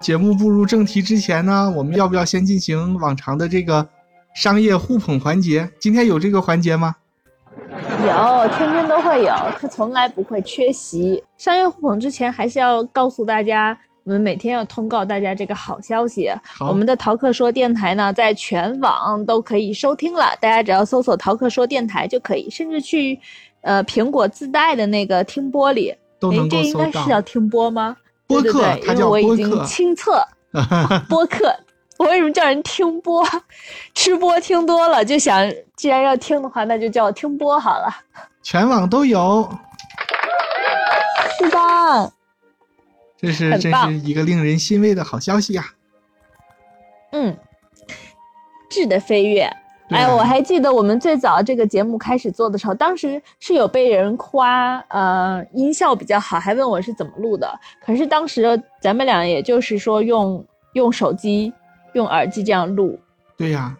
节目步入正题之前呢，我们要不要先进行往常的这个商业互捧环节？今天有这个环节吗？有，天天都会有，它从来不会缺席。商业互捧之前，还是要告诉大家。我们每天要通告大家这个好消息，我们的淘客说电台呢，在全网都可以收听了，大家只要搜索“淘客说电台”就可以，甚至去，呃，苹果自带的那个听播里，都能够搜到。这应该是叫听播吗？播客，它叫播客。亲测 播客，我为什么叫人听播？吃播听多了，就想既然要听的话，那就叫听播好了。全网都有，是的。这是真是一个令人欣慰的好消息呀！嗯，质的飞跃。哎，我还记得我们最早这个节目开始做的时候，当时是有被人夸，呃，音效比较好，还问我是怎么录的。可是当时咱们俩也就是说用用手机、用耳机这样录。对呀。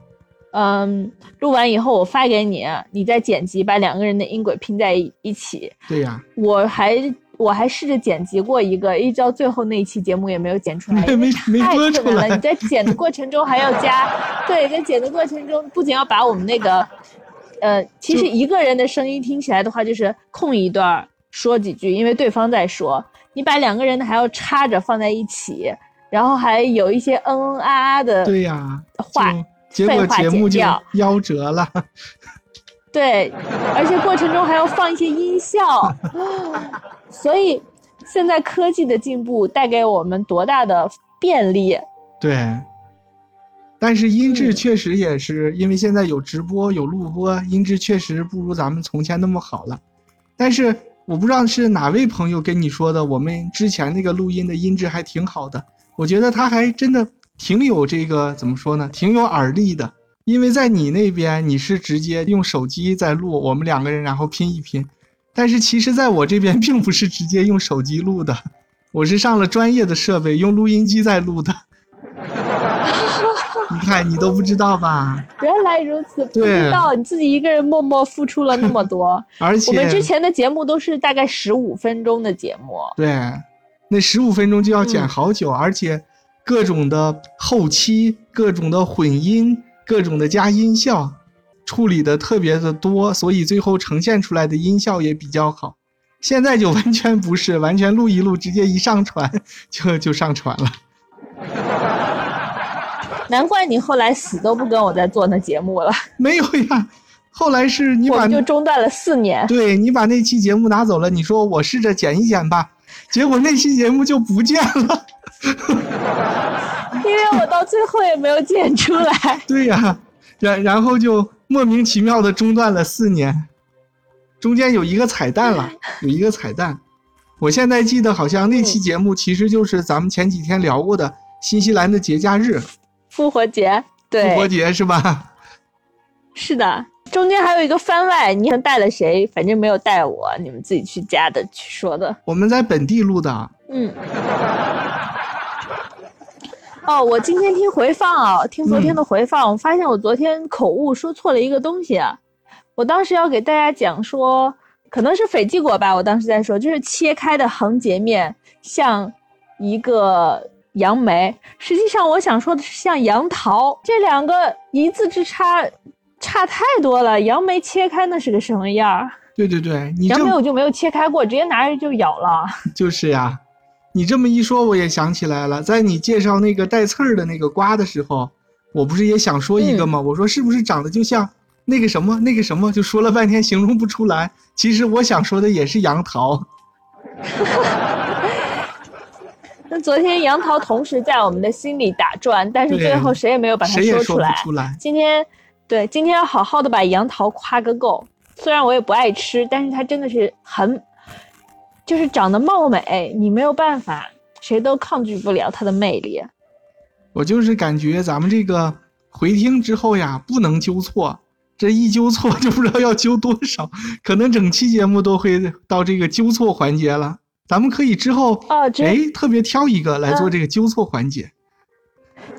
嗯，录完以后我发给你，你再剪辑，把两个人的音轨拼在一起。对呀。我还。我还试着剪辑过一个，一直到最后那一期节目也没有剪出来，没没播出来。你在剪的过程中还要加，对，在剪的过程中不仅要把我们那个，呃，其实一个人的声音听起来的话，就是空一段说几句，因为对方在说，你把两个人的还要插着放在一起，然后还有一些嗯嗯啊啊的，对呀，话，结果节目就夭折了。对，而且过程中还要放一些音效，所以现在科技的进步带给我们多大的便利？对，但是音质确实也是因为现在有直播有录播，音质确实不如咱们从前那么好了。但是我不知道是哪位朋友跟你说的，我们之前那个录音的音质还挺好的，我觉得他还真的挺有这个怎么说呢，挺有耳力的。因为在你那边你是直接用手机在录，我们两个人然后拼一拼，但是其实在我这边并不是直接用手机录的，我是上了专业的设备，用录音机在录的。你看你都不知道吧？原来如此，不知道你自己一个人默默付出了那么多，而且我们之前的节目都是大概十五分钟的节目，对，那十五分钟就要剪好久，而且各种的后期，各种的混音。各种的加音效，处理的特别的多，所以最后呈现出来的音效也比较好。现在就完全不是，完全录一录，直接一上传 就就上传了。难怪你后来死都不跟我再做那节目了。没有呀，后来是你把就中断了四年。对你把那期节目拿走了，你说我试着剪一剪吧，结果那期节目就不见了。因为我到最后也没有剪出来。对呀，然然后就莫名其妙的中断了四年，中间有一个彩蛋了，有一个彩蛋。我现在记得好像那期节目其实就是咱们前几天聊过的新西兰的节假日，复活节。对，复活节是吧？是的，中间还有一个番外，你带了谁？反正没有带我，你们自己去加的去说的。我们在本地录的。嗯。哦，我今天听回放啊，听昨天的回放，我发现我昨天口误说错了一个东西啊。我当时要给大家讲说，可能是斐济果吧，我当时在说，就是切开的横截面像一个杨梅，实际上我想说的是像杨桃，这两个一字之差，差太多了。杨梅切开那是个什么样？对对对，你杨梅我就没有切开过，直接拿着就咬了。就是呀。你这么一说，我也想起来了，在你介绍那个带刺儿的那个瓜的时候，我不是也想说一个吗？我说是不是长得就像那个什么那个什么，就说了半天形容不出来。其实我想说的也是杨桃。那昨天杨桃同时在我们的心里打转，但是最后谁也没有把它说出来。出来。今天，对，今天要好好的把杨桃夸个够。虽然我也不爱吃，但是它真的是很。就是长得貌美，你没有办法，谁都抗拒不了它的魅力。我就是感觉咱们这个回听之后呀，不能纠错，这一纠错就不知道要纠多少，可能整期节目都会到这个纠错环节了。咱们可以之后哦，哎，特别挑一个来做这个纠错环节。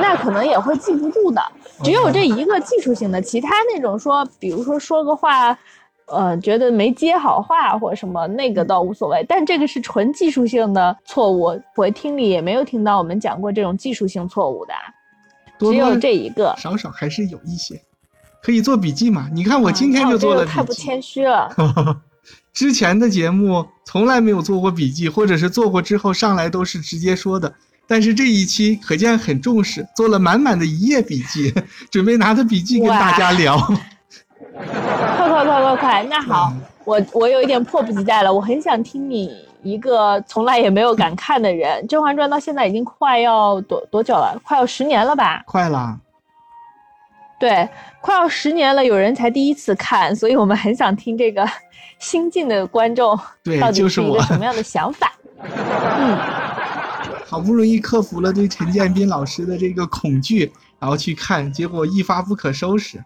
那可能也会记不住的，只有这一个技术性的，其他那种说，比如说说个话。呃，觉得没接好话或者什么，那个倒无所谓。但这个是纯技术性的错误，我听力也没有听到我们讲过这种技术性错误的，多只有这一个。少少还是有一些，可以做笔记嘛？你看我今天就做了太不。谦虚了。之前的节目从来没有做过笔记，或者是做过之后上来都是直接说的。但是这一期可见很重视，做了满满的一页笔记，准备拿着笔记跟大家聊。快快快快快！那好，嗯我我有一点迫不及待了，我很想听你一个从来也没有敢看的人，《甄嬛传》到现在已经快要多多久了？快要十年了吧？快了，对，快要十年了，有人才第一次看，所以我们很想听这个 新进的观众对到，底就是我一个，什么样的想法。嗯，好不容易克服了对陈建斌老师的这个恐惧，然后去看，结果一发不可收拾。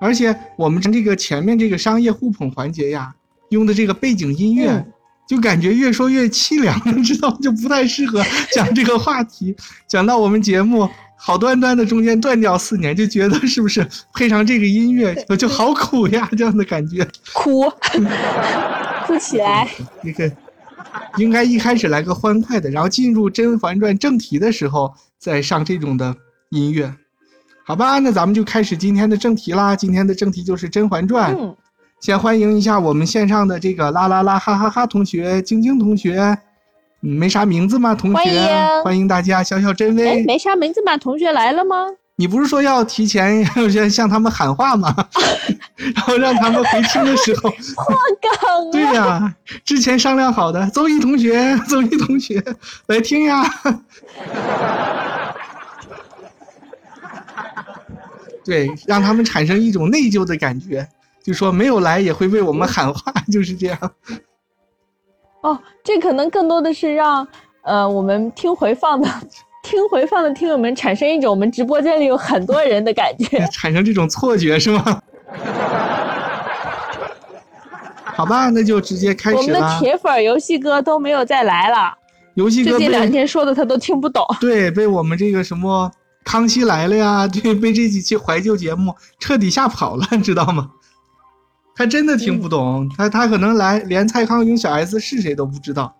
而且我们这个前面这个商业互捧环节呀，用的这个背景音乐，嗯就感觉越说越凄凉，知道就不太适合讲这个话题。讲到我们节目好端端的中间断掉四年，就觉得是不是配上这个音乐就就好苦呀？这样的感觉。哭，哭起来。那个应该一开始来个欢快的，然后进入《甄嬛传》正题的时候再上这种的音乐，好吧？那咱们就开始今天的正题啦。今天的正题就是《甄嬛传》。嗯，先欢迎一下我们线上的这个啦啦啦哈哈哈同学、晶晶同学，嗯，没啥名字吗？同学，欢迎欢迎大家，小小真哎，威。没啥名字吗？同学来了吗？你不是说要提前 要向他们喊话吗？然后让他们回听的时候，破梗对呀、之前商量好的，邹毅同学，邹毅同学来听呀。对，让他们产生一种内疚的感觉，就说没有来也会为我们喊话，就是这样。哦，这可能更多的是让呃我们听回放的 听回放的听友们产生一种我们直播间里有很多人的感觉。产生这种错觉是吗？好吧，那就直接开始我们的。铁粉游戏哥都没有再来了，游戏哥最近两天说的他都听不懂。对被我们这个什么《康熙来了》呀，对，被这几期怀旧节目彻底吓跑了，知道吗？他真的听不懂，他他可能来连蔡康永小 S 是谁都不知道。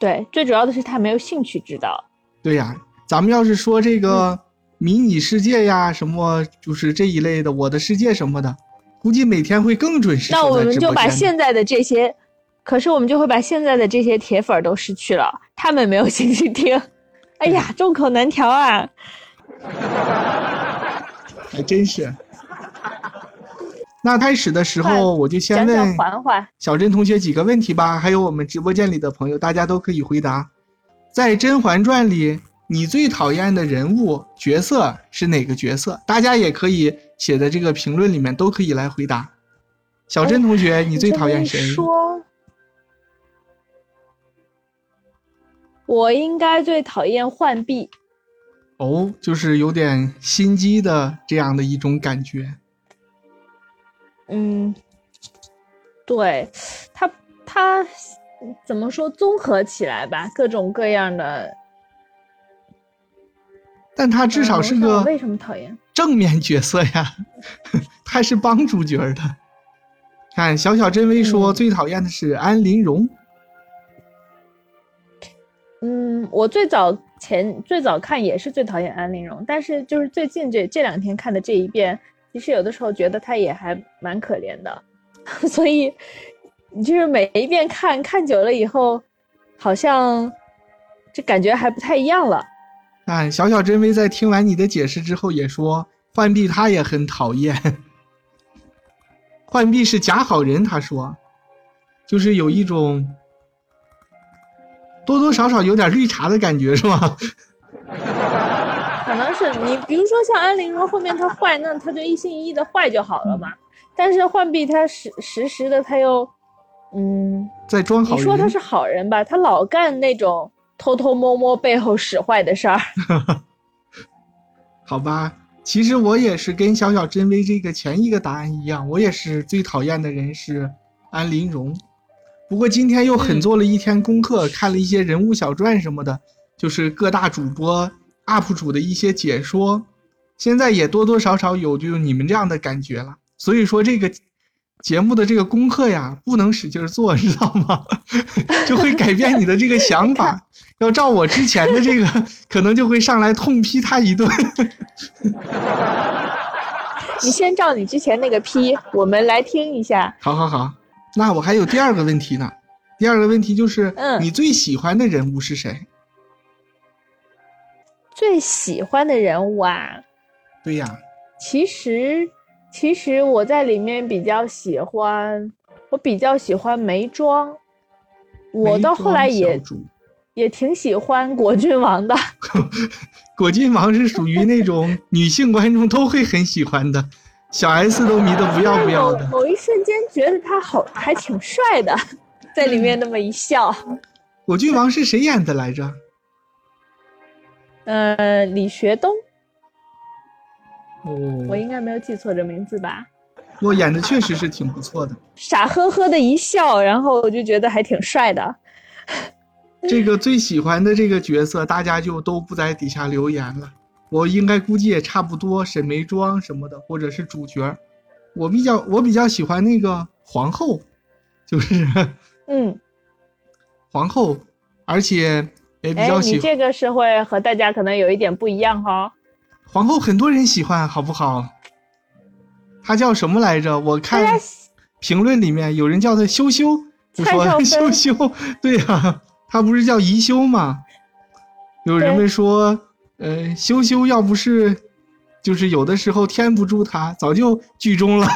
对，最主要的是他没有兴趣知道。对呀，咱们要是说这个迷你世界呀，什么就是这一类的，我的世界什么的，估计每天会更准时那我们就把现在的这些，可是我们就会把现在的这些铁粉都失去了，他们没有兴趣听。哎呀，众口难调啊！还真是。那开始的时候，我就先问。小珍同学几个问题吧，还有我们直播间里的朋友，大家都可以回答。在《甄嬛传》里，你最讨厌的人物角色是哪个角色？大家也可以写在这个评论里面，都可以来回答。小珍同学，你最讨厌谁？说，我应该最讨厌浣碧。哦，就是有点心机的这样的一种感觉。嗯，对，他他怎么说？综合起来吧，各种各样的。但他至少嗯是个为什么讨厌？正面角色呀，他是帮主角的。看小小真薇说、嗯最讨厌的是安陵容，嗯，嗯我最早前最早看也是最讨厌安陵容，但是就是最近这这两天看的这一遍，其实有的时候觉得她也还蛮可怜的，所以你就是每一遍看看久了以后，好像这感觉还不太一样了。看小小真威在听完你的解释之后也说，浣碧他也很讨厌。浣碧是假好人，他说，就是有一种多多少少有点绿茶的感觉，是吗？可能是你，比如说像安陵容后面她坏，那她就一心一意的坏就好了嘛。但是浣碧她时时时的她又，嗯，在装好人。你说她是好人吧，她老干那种偷偷摸摸背后使坏的事儿。好吧，其实我也是跟小小真薇这个前一个答案一样，我也是最讨厌的人是安陵容。不过今天又狠做了一天功课，看了一些人物小传什么的，就是各大主播 UP 主的一些解说，现在也多多少少有就你们这样的感觉了。所以说这个节目的这个功课呀，不能使劲做，知道吗？就会改变你的这个想法。要照我之前的这个，可能就会上来痛批他一顿。你先照你之前那个批，我们来听一下。好好好，那我还有第二个问题呢。第二个问题就是，嗯，你最喜欢的人物是谁？最喜欢的人物啊？对呀。其实，其实我在里面比较喜欢，我比较喜欢眉庄。我到后来也也挺喜欢果郡王的。果郡王是属于那种女性观众都会很喜欢的，小 S 都迷得不要不要的。某一瞬间觉得他好，还挺帅的，在里面那么一笑。果郡王是谁演的来着？呃，李学东。哦，我应该没有记错这名字吧？我演的确实是挺不错的，傻呵呵的一笑，然后我就觉得还挺帅的。这个最喜欢的这个角色，大家就都不在底下留言了。我应该估计也差不多，沈眉庄什么的，或者是主角。我比较我比较喜欢那个皇后，就是嗯，皇后，而且也比较喜。你这个是会和大家可能有一点不一样哈。皇后很多人喜欢，好不好？她叫什么来着？我看评论里面有人叫她羞羞，就说 羞羞。对呀，她不是叫宜修吗？有人们说，呃，羞羞要不是，就是有的时候天不助他，早就剧终了。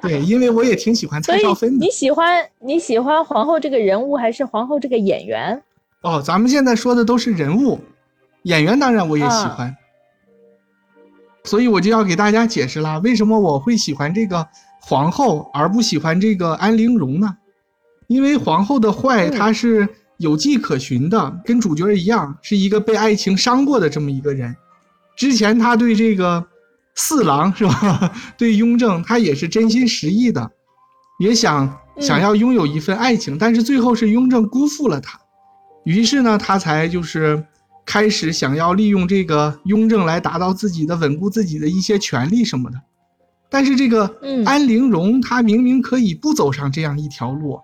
对，因为我也挺喜欢蔡少芬的。你喜欢你喜欢皇后这个人物，还是皇后这个演员？哦，咱们现在说的都是人物，演员当然我也喜欢。所以我就要给大家解释啦，为什么我会喜欢这个皇后，而不喜欢这个安陵容呢？因为皇后的坏，她是有迹可循的，跟主角一样，是一个被爱情伤过的这么一个人。之前她对这个。四郎 是吧？对雍正，她也是真心实意的，也想想要拥有一份爱情，但是最后是雍正辜负了她，于是呢，她才就是开始想要利用这个雍正来达到自己的稳固自己的一些权利什么的。但是这个安陵容，她明明可以不走上这样一条路，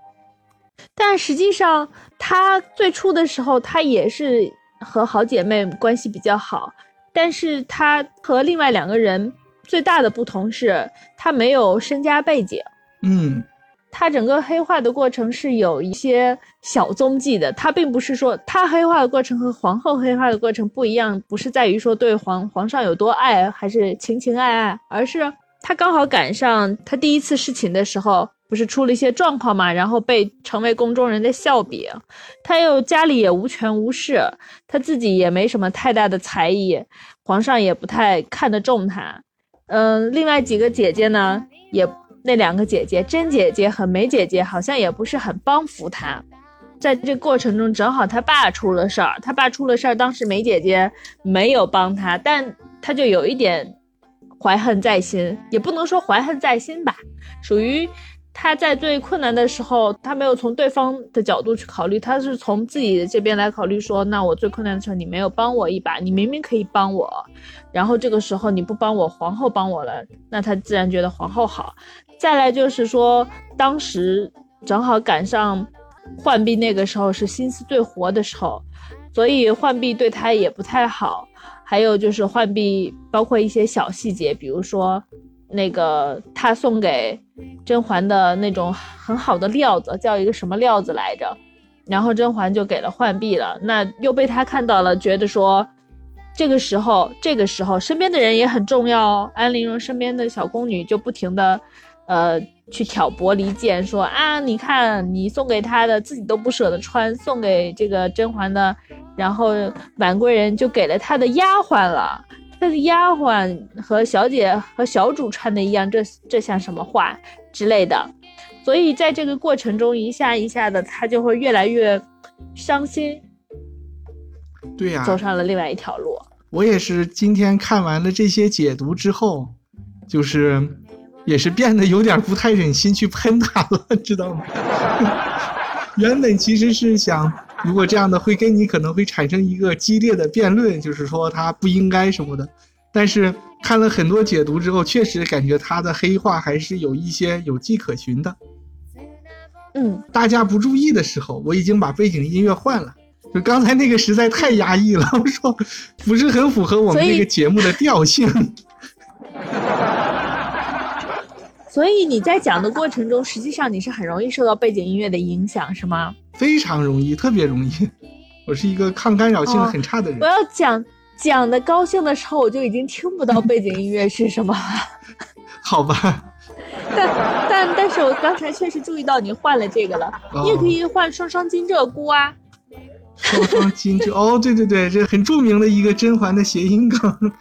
但实际上她最初的时候，她也是和好姐妹关系比较好。但是她和另外两个人最大的不同是，她没有身家背景。嗯，她整个黑化的过程是有一些小踪迹的。她并不是说她黑化的过程和皇后黑化的过程不一样，不是在于说对皇皇上有多爱，还是情情爱爱，而是她刚好赶上她第一次侍寝的时候。不是出了一些状况嘛，然后被成为宫中人的笑柄。他又家里也无权无势，他自己也没什么太大的才艺，皇上也不太看得重他。嗯，另外几个姐姐呢，也那两个姐姐甄姐姐和梅姐姐好像也不是很帮扶他。在这过程中，正好他爸出了事儿，他爸出了事儿，当时梅姐姐没有帮他，但他就有一点怀恨在心，也不能说怀恨在心吧，属于。他在最困难的时候，他没有从对方的角度去考虑，他是从自己这边来考虑，说那我最困难的时候你没有帮我一把，你明明可以帮我，然后这个时候你不帮我，皇后帮我了，那他自然觉得皇后好。再来就是说，当时正好赶上浣碧那个时候是心思最活的时候，所以浣碧对他也不太好。还有就是浣碧，包括一些小细节，比如说。那个他送给甄嬛的那种很好的料子，叫一个什么料子来着？然后甄嬛就给了浣碧了，那又被他看到了，觉得说这个时候，这个时候身边的人也很重要哦。安陵容身边的小宫女就不停的，呃，去挑拨离间，说啊，你看你送给他的，自己都不舍得穿，送给这个甄嬛的，然后婉贵人就给了他的丫鬟了。他的丫鬟和小姐和小主穿的一样，这这像什么话之类的，所以在这个过程中，一下一下的，他就会越来越伤心。对呀，走上了另外一条路。我也是今天看完了这些解读之后，就是也是变得有点不太忍心去喷他了，知道吗？原本其实是想。如果这样的会跟你可能会产生一个激烈的辩论，就是说他不应该什么的，但是看了很多解读之后，确实感觉他的黑化还是有一些有迹可循的。嗯，大家不注意的时候，我已经把背景音乐换了。就刚才那个实在太压抑了，我说不是很符合我们这个节目的调性。所以你在讲的过程中，实际上你是很容易受到背景音乐的影响，是吗？非常容易，特别容易。我是一个抗干扰性很差的人。我要讲讲的高兴的时候，我就已经听不到背景音乐是什么了。好吧，但但但是我刚才确实注意到你换了这个了，哦你也可以换双双金鹧鸪啊。双双金鹧哦，对对对，这很著名的一个甄嬛的谐音梗。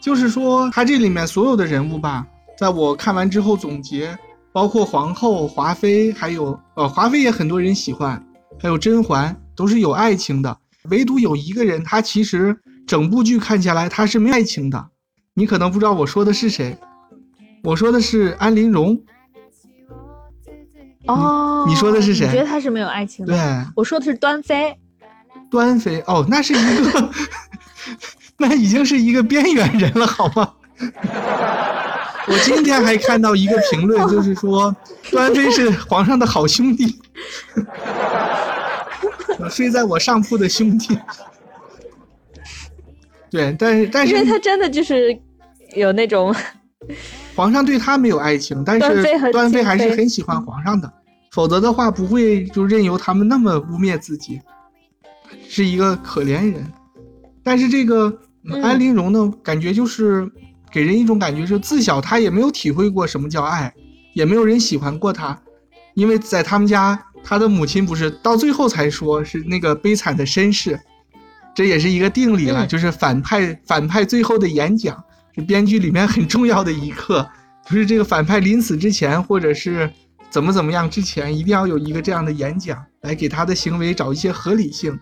就是说，它这里面所有的人物吧，在我看完之后总结，包括皇后、华妃，还有呃华妃也很多人喜欢，还有甄嬛都是有爱情的，唯独有一个人，他其实整部剧看下来他是没爱情的。你可能不知道我说的是谁，我说的是安陵容。哦，你说的是谁你觉得他是没有爱情的？对，我说的是端妃。端妃哦，那是一个，那已经是一个边缘人了，好吗？我今天还看到一个评论，就是说端妃是皇上的好兄弟，睡在我上铺的兄弟。对，但是但是因为他真的就是有那种，皇上对他没有爱情，但是端妃还是很喜欢皇上的，否则的话不会就任由他们那么污蔑自己，是一个可怜人。但是这个嗯安陵容呢，感觉就是给人一种感觉，是自小他也没有体会过什么叫爱，也没有人喜欢过他，因为在他们家，他的母亲不是到最后才说是那个悲惨的身世，这也是一个定理了，嗯就是反派反派最后的演讲是编剧里面很重要的一课，就是这个反派临死之前或者是怎么怎么样之前，一定要有一个这样的演讲，来给他的行为找一些合理性。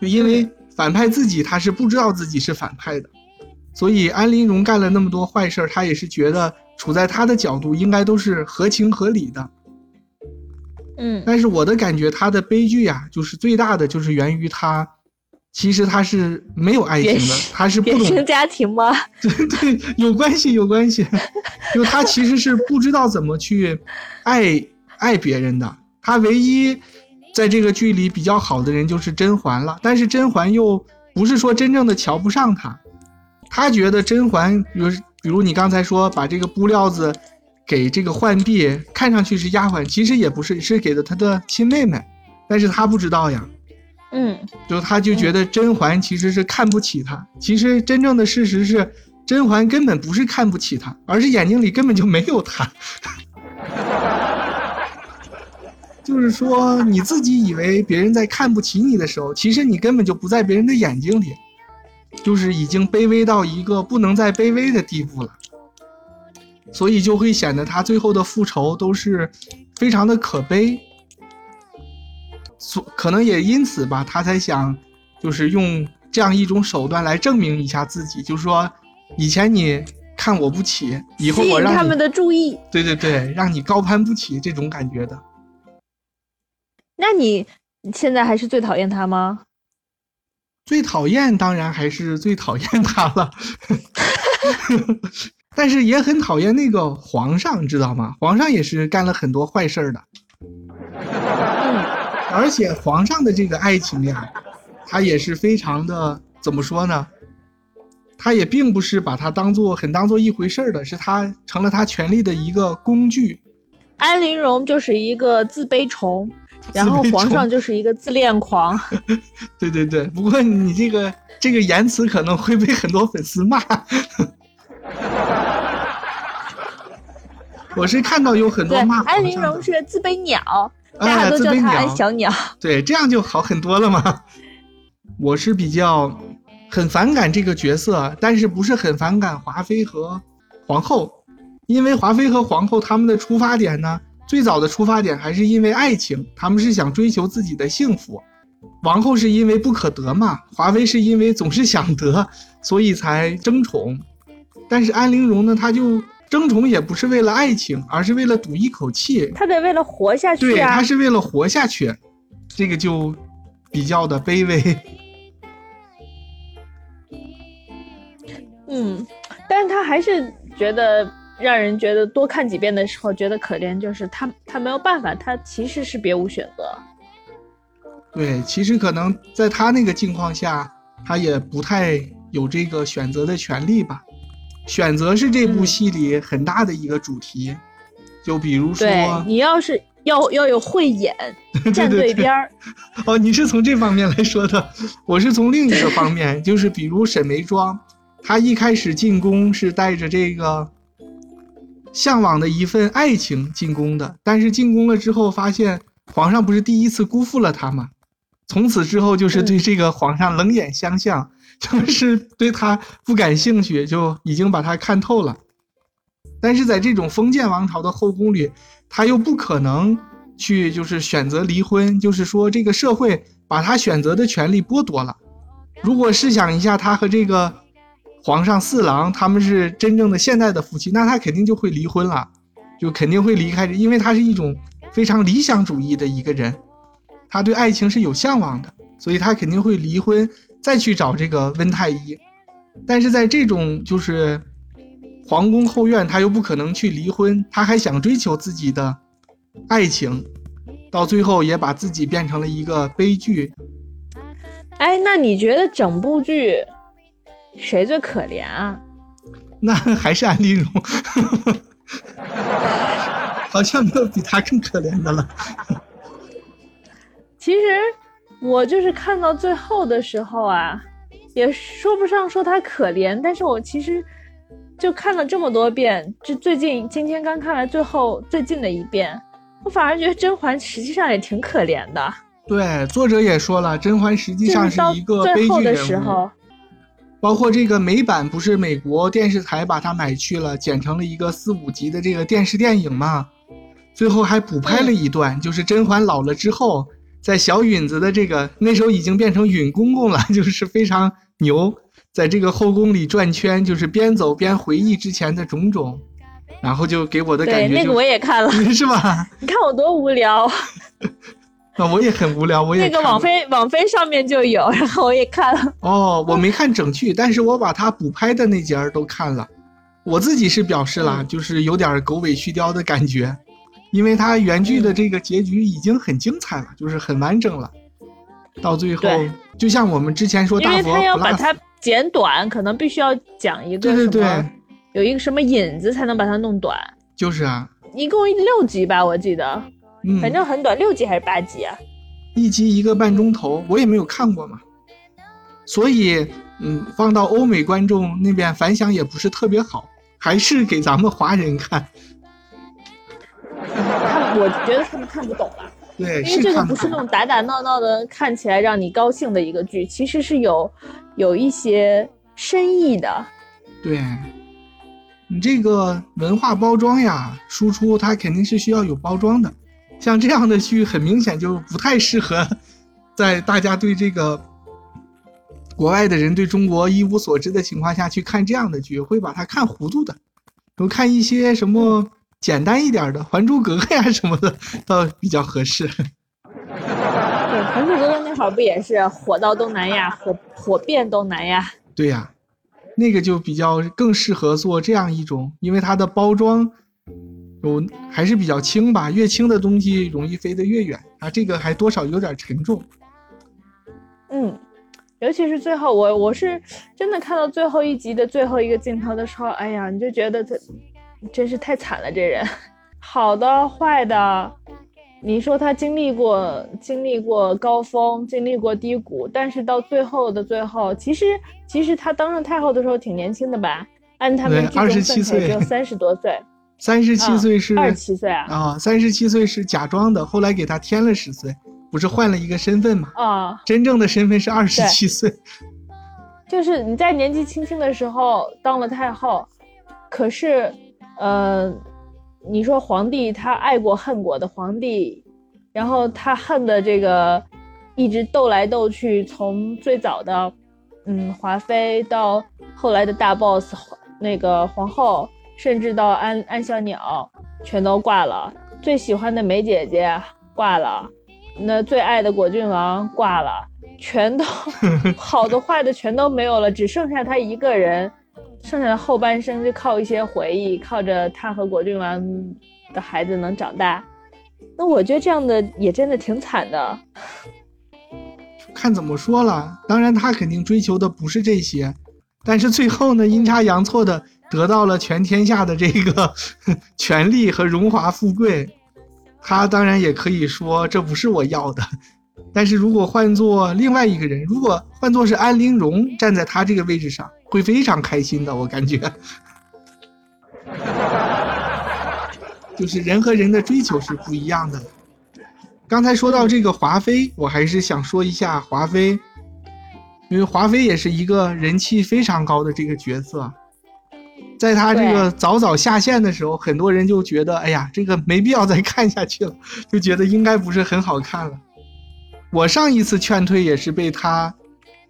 就因为反派自己他是不知道自己是反派的，所以安陵容干了那么多坏事儿，他也是觉得处在他的角度应该都是合情合理的。嗯但是我的感觉，他的悲剧呀、就是最大的就是源于他，其实他是没有爱情的原生，他是不懂原生家庭吗？对对，有关系有关系，就他其实是不知道怎么去爱爱别人的。他唯一在这个剧里比较好的人就是甄嬛了，但是甄嬛又不是说真正的瞧不上他，他觉得甄嬛，比如比如你刚才说把这个布料子给这个浣碧，看上去是丫鬟，其实也不是，是给的他的亲妹妹，但是他不知道呀。嗯，就他就觉得甄嬛其实是看不起他，其实真正的事实是，甄嬛根本不是看不起他，而是眼睛里根本就没有他。就是说，你自己以为别人在看不起你的时候，其实你根本就不在别人的眼睛里，就是已经卑微到一个不能再卑微的地步了。所以就会显得他最后的复仇都是非常的可悲。所可能也因此吧，他才想，就是用这样一种手段来证明一下自己，就是说，以前你看我不起，以后我让他们的注意。对对对，让你高攀不起这种感觉的。那你现在还是最讨厌他吗？最讨厌当然还是最讨厌他了，但是也很讨厌那个皇上，知道吗？皇上也是干了很多坏事儿的，嗯而且皇上的这个爱情呀，他也是非常的怎么说呢？他也并不是把他当做很当做一回事儿的，是他成了他权力的一个工具。安陵容就是一个自卑虫，然后皇上就是一个自恋狂。对对对，不过你这个这个言辞可能会被很多粉丝骂。我是看到有很多骂，安陵容是自卑鸟，大哎，家都叫她安小鸟。对，这样就好很多了嘛。我是比较很反感这个角色，但是不是很反感华妃和皇后，因为华妃和皇后他们的出发点呢，最早的出发点还是因为爱情，他们是想追求自己的幸福。王后是因为不可得嘛，华妃是因为总是想得，所以才争宠。但是安陵容呢，她就争宠也不是为了爱情，而是为了赌一口气，她得为了活下去对，她。是为了活下去，这个就比较的卑微。嗯，但是她还是觉得让人觉得多看几遍的时候觉得可怜，就是他他没有办法，他其实是别无选择。对，其实可能在他那个境况下，他也不太有这个选择的权利吧。选择是这部戏里很大的一个主题，就比如说，你要是要要有慧眼，站对边儿。哦，你是从这方面来说的，我是从另一个方面，就是比如沈眉庄，她一开始进宫是带着这个向往的一份爱情进宫的，但是进宫了之后发现皇上不是第一次辜负了她吗？从此之后就是对这个皇上冷眼相向，就是对他不感兴趣，就已经把他看透了。但是在这种封建王朝的后宫里，他又不可能去就是选择离婚，就是说这个社会把他选择的权利剥夺了。如果试想一下，他和这个皇上四郎他们是真正的现代的夫妻，那他肯定就会离婚了，就肯定会离开，因为他是一种非常理想主义的一个人。他对爱情是有向往的，所以他肯定会离婚，再去找这个温太医。但是在这种就是皇宫后院，他又不可能去离婚，他还想追求自己的爱情，到最后也把自己变成了一个悲剧。哎，那你觉得整部剧谁最可怜啊？那还是安陵容，好像没有比他更可怜的了。其实我就是看到最后的时候啊，也说不上说他可怜，但是我其实就看了这么多遍，就最近今天刚看完最后最近的一遍，我反而觉得甄嬛实际上也挺可怜的。对，作者也说了，甄嬛实际上是一个悲剧人物。包括这个美版，不是美国电视台把它买去了，剪成了一个四五集的这个电视电影嘛？最后还补拍了一段，就是甄嬛老了之后。在小允子的这个那时候已经变成允公公了，就是非常牛，在这个后宫里转圈，就是边走边回忆之前的种种，然后就给我的感觉，那个我也看了，是吧？你看我多无聊，那我也很无聊，我也那个网飞网飞上面就有，然后我也看了。哦，我没看整剧，但是我把它补拍的那节儿都看了，我自己是表示了，就是有点狗尾续貂的感觉。因为它原剧的这个结局已经很精彩了，就是很完整了。到最后，就像我们之前说，大佛，因为他要把它剪短，可能必须要讲一个对对对，有一个什么引子才能把它弄短。就是啊，一共六集吧，我记得，嗯，反正很短，六集还是八集啊？一集一个半钟头，我也没有看过嘛，所以，嗯，放到欧美观众那边反响也不是特别好，还是给咱们华人看。看我觉得他们看不懂吧，对，因为这个不是那种打打闹闹的，看起来让你高兴的一个剧，其实是有有一些深意的。对，你这个文化包装呀，输出它肯定是需要有包装的。像这样的剧，很明显就不太适合 在大家对这个国外的人对中国一无所知的情况下去看这样的剧，会把它看糊涂的。都看一些什么？简单一点的《还珠格格》呀什么的，倒比较合适。对，《还珠格格》那会儿不也是火到东南亚，火火遍东南亚？对呀，那个就比较更适合做这样一种，因为它的包装有还是比较轻吧，越轻的东西容易飞得越远啊。这个还多少有点沉重。嗯，尤其是最后，我我是真的看到最后一集的最后一个镜头的时候，哎呀，你就觉得他。真是太惨了，这人，好的坏的，你说他经历过经历过高峰，经历过低谷，但是到最后的最后，其实其实他当上太后的时候挺年轻的吧？按他们二十七岁，只有三十多岁，三十七岁是二十七岁啊？啊，三十七岁是假装的，后来给他添了十岁，不是换了一个身份吗？啊，真正的身份是二十七岁，就是你在年纪轻轻的时候当了太后，可是。呃，你说皇帝他爱过恨过的皇帝，然后他恨的这个一直斗来斗去，从最早的嗯华妃到后来的大 boss 那个皇后，甚至到安安小鸟，全都挂了。最喜欢的梅姐姐挂了，那最爱的果郡王挂了，全都 好的坏的全都没有了，只剩下他一个人。剩下的后半生就靠一些回忆，靠着他和果郡王的孩子能长大。那我觉得这样的也真的挺惨的。看怎么说了，当然他肯定追求的不是这些，但是最后呢，阴差阳错的得到了全天下的这个 权力和荣华富贵。他当然也可以说这不是我要的，但是如果换做另外一个人，如果换做是安陵容站在他这个位置上，会非常开心的，我感觉。就是人和人的追求是不一样的。刚才说到这个华妃，我还是想说一下华妃，因为华妃也是一个人气非常高的这个角色，在他这个早早下线的时候，很多人就觉得，哎呀，这个没必要再看下去了，就觉得应该不是很好看了。我上一次劝退也是被他，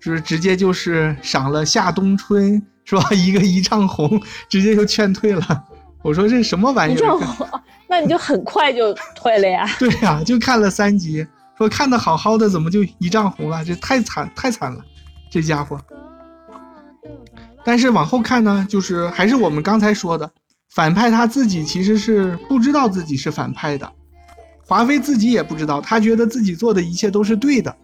就是直接就是赏了夏冬春，是吧？一个一丈红，直接就劝退了。我说这什么玩意儿？那你就很快就退了呀？对呀，就看了三集，说看的好好的，怎么就一丈红了？这太惨太惨了，这家伙。但是往后看呢，就是还是我们刚才说的，反派他自己其实是不知道自己是反派的，华妃自己也不知道，她觉得自己做的一切都是对的，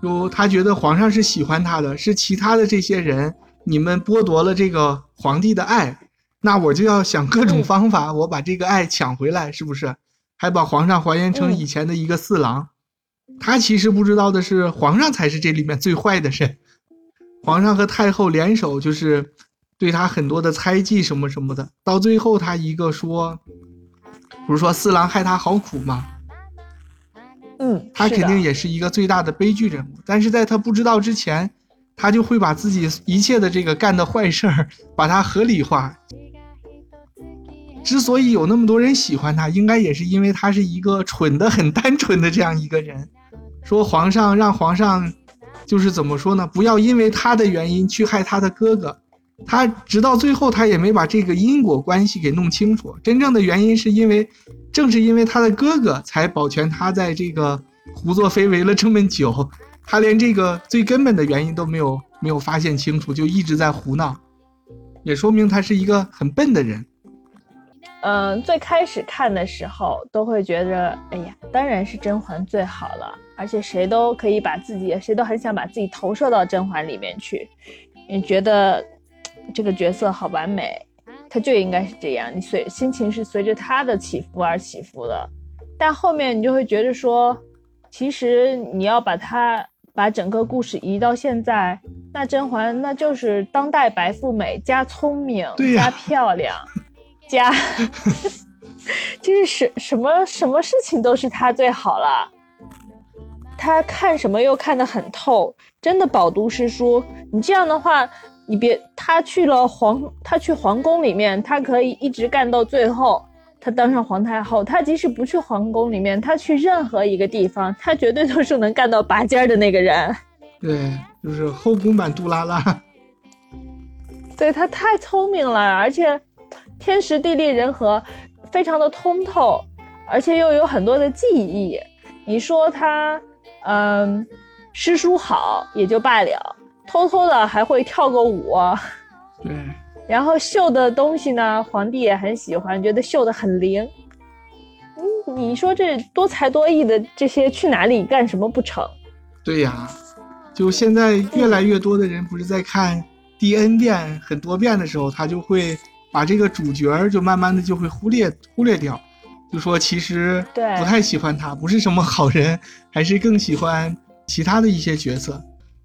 如他觉得皇上是喜欢他的，是其他的这些人，你们剥夺了这个皇帝的爱。那我就要想各种方法，我把这个爱抢回来，是不是？还把皇上还原成以前的一个四郎。他其实不知道的是，皇上才是这里面最坏的人。皇上和太后联手，就是对他很多的猜忌什么什么的。到最后，他一个说，不是说四郎害他好苦吗？嗯，他肯定也是一个最大的悲剧人物。但是在他不知道之前，他就会把自己一切的这个干的坏事儿，把它合理化。之所以有那么多人喜欢他，应该也是因为他是一个蠢的很单纯的这样一个人。说皇上让皇上，就是怎么说呢？不要因为他的原因去害他的哥哥。他直到最后，他也没把这个因果关系给弄清楚。真正的原因是因为，正是因为他的哥哥才保全他在这个胡作非为了这么久。他连这个最根本的原因都没有没有发现清楚，就一直在胡闹，也说明他是一个很笨的人。嗯，最开始看的时候都会觉得，哎呀，当然是甄嬛最好了，而且谁都可以把自己，谁都很想把自己投射到甄嬛里面去，你觉得这个角色好完美，他就应该是这样，你随心情是随着他的起伏而起伏的，但后面你就会觉得说，其实你要把他把整个故事移到现在，那甄嬛那就是当代白富美加聪明加漂亮。家，就是什什么什么事情都是他最好了。他看什么又看得很透，真的饱读诗书。你这样的话，你别他去了皇，他去皇宫里面，他可以一直干到最后，他当上皇太后。他即使不去皇宫里面，他去任何一个地方，他绝对都是能干到拔尖的那个人。对，就是后宫版杜拉拉。对他太聪明了，而且。天时地利人和，非常的通透，而且又有很多的记忆。你说他，嗯，诗书好也就罢了，偷偷的还会跳个舞。对。然后绣的东西呢，皇帝也很喜欢，觉得绣的很灵。嗯，你说这多才多艺的这些去哪里干什么不成？对呀，就现在越来越多的人不是在看第 N 遍很多遍的时候，他就会。把这个主角就慢慢的就会忽略忽略掉，就说其实不太喜欢他，不是什么好人，还是更喜欢其他的一些角色。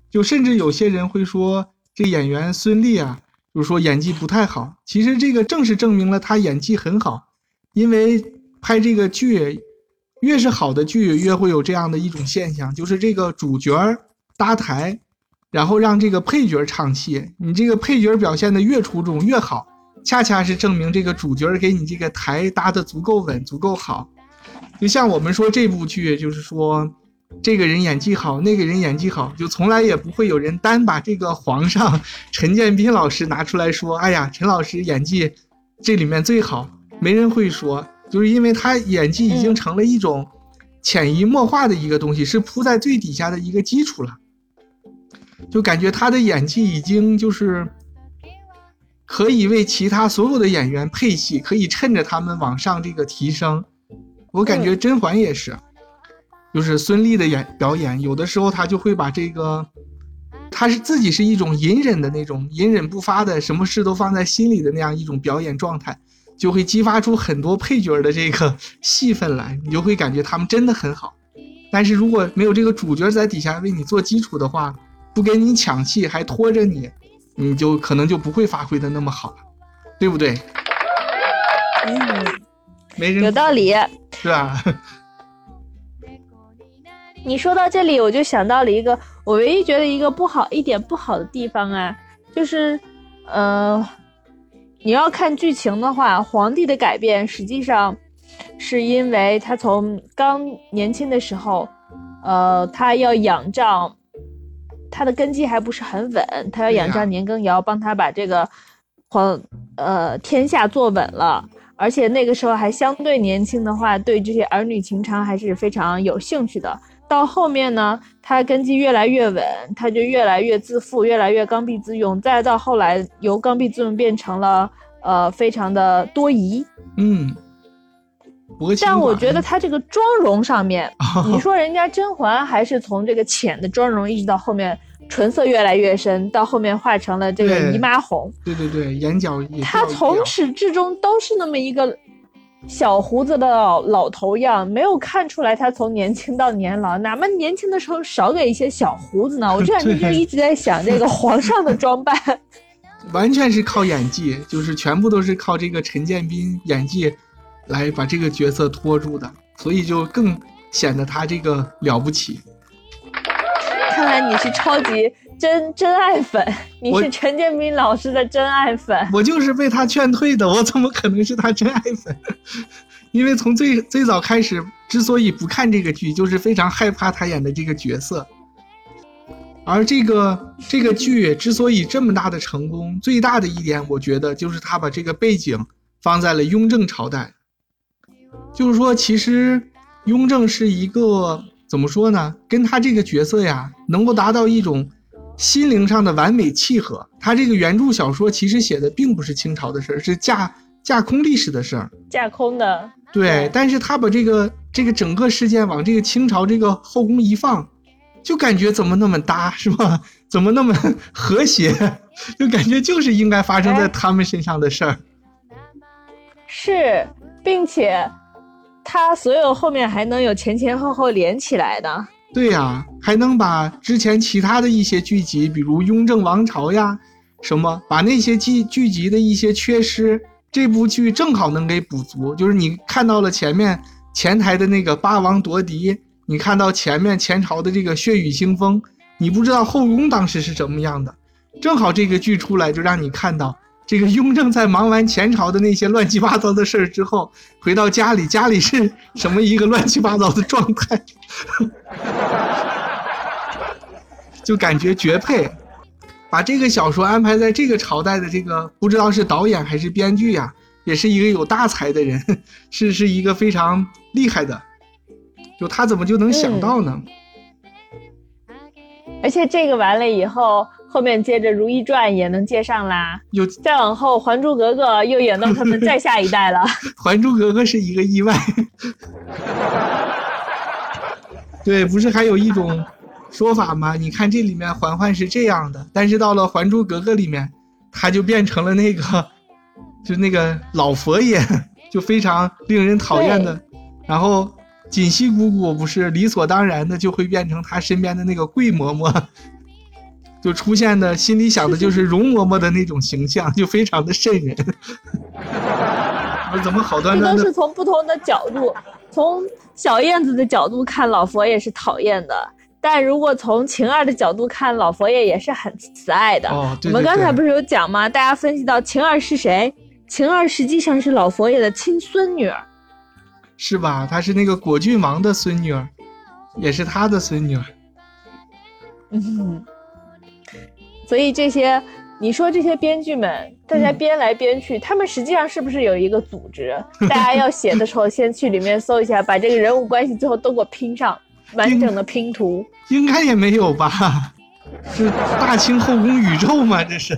就甚至有些人会说，这演员孙俪啊，就是说演技不太好。其实这个正是证明了他演技很好，因为拍这个剧，越是好的剧，越会有这样的一种现象，就是这个主角搭台，然后让这个配角唱戏，你这个配角表现的越出众越好。恰恰是证明这个主角给你这个台搭的足够稳、足够好。就像我们说这部剧，就是说这个人演技好，那个人演技好，就从来也不会有人单把这个皇上陈建斌老师拿出来说。哎呀，陈老师演技这里面最好，没人会说，就是因为他演技已经成了一种潜移默化的一个东西，是铺在最底下的一个基础了。就感觉他的演技已经就是。可以为其他所有的演员配戏，可以趁着他们往上这个提升。我感觉甄嬛也是，就是孙俪的演表演，有的时候她就会把这个，她是自己是一种隐忍的那种隐忍不发的，什么事都放在心里的那样一种表演状态，就会激发出很多配角的这个戏份来，你就会感觉他们真的很好。但是如果没有这个主角在底下为你做基础的话，不跟你抢戏还拖着你，你就可能就不会发挥的那么好了，对不对？嗯，没人有道理。是吧？你说到这里，我就想到了一个我唯一觉得一个不好一点不好的地方啊，就是，呃，你要看剧情的话，皇帝的改变实际上是因为他从刚年轻的时候，呃，他要仰仗他的根基还不是很稳，他要仰仗年羹尧帮他把这个皇呃天下坐稳了。而且那个时候还相对年轻的话，对这些儿女情长还是非常有兴趣的。到后面呢，他根基越来越稳，他就越来越自负，越来越刚愎自用。再到后来，由刚愎自用变成了呃非常的多疑。嗯，但我觉得恩他这个妆容上面，你说人家甄嬛还是从这个浅的妆容，一直到后面唇色越来越深，到后面画成了这个姨妈红。对对对，眼角也他掉一掉从始至终都是那么一个小胡子的老老头样，没有看出来他从年轻到年老，哪怕年轻的时候少给一些小胡子呢？我这两 天就对一直在想这个皇上的装扮。完全是靠演技，就是全部都是靠这个陈建斌演技来把这个角色拖住的，所以就更显得他这个了不起。看来你是超级真真爱粉，你是陈建斌老师的真爱粉。我就是被他劝退的，我怎么可能是他真爱粉？因为从最最早开始，之所以不看这个剧，就是非常害怕他演的这个角色。而这个这个剧之所以这么大的成功，最大的一点，我觉得就是他把这个背景放在了雍正朝代。就是说，其实雍正是一个怎么说呢？跟他这个角色呀，能够达到一种心灵上的完美契合。他这个原著小说其实写的并不是清朝的事儿，是架架空历史的事儿。架空的，对对，但是他把这个这个整个事件往这个清朝这个后宫一放，就感觉怎么那么搭，是吧？怎么那么和谐？就感觉就是应该发生在哎他们身上的事儿。是，并且他所有后面还能有前前后后连起来的。对呀、还能把之前其他的一些剧集，比如《雍正王朝》呀，什么，把那些剧剧集的一些缺失，这部剧正好能给补足。就是你看到了前面前台的那个八王夺嫡，你看到前面前朝的这个血雨腥风，你不知道后宫当时是怎么样的，正好这个剧出来就让你看到。这个雍正在忙完前朝的那些乱七八糟的事儿之后，回到家里，家里是什么一个乱七八糟的状态？就感觉绝配。把这个小说安排在这个朝代的这个，不知道是导演还是编剧呀、也是一个有大才的人，是是一个非常厉害的。就他怎么就能想到呢？而且这个完了以后，后面接着《如懿传》也能接上啦，有再往后《还珠格格》又演到他们再下一代了。《还珠格格》是一个意外。对，不是还有一种说法吗？你看这里面嬛嬛是这样的，但是到了《还珠格格》里面，她就变成了那个，就那个老佛爷，就非常令人讨厌的。然后锦溪姑姑不是理所当然的就会变成她身边的那个桂嬷嬷，就出现的心里想的就是容嬷嬷的那种形象，就非常的瘆人。我怎么好端端的这都是从不同的角度，从小燕子的角度看，老佛爷是讨厌的；但如果从晴儿的角度看，老佛爷也是很慈爱的。哦，对我们刚才不是有讲吗？大家分析到晴儿是谁？晴儿实际上是老佛爷的亲孙女儿。是吧？她是那个果郡王的孙女儿，也是他的孙女儿。嗯，所以这些，你说这些编剧们，大家嗯编来编去，他们实际上是不是有一个组织？大家要写的时候，先去里面搜一下，把这个人物关系最后都给我拼上，完整的拼图。应该也没有吧？是大清后宫宇宙吗？这是。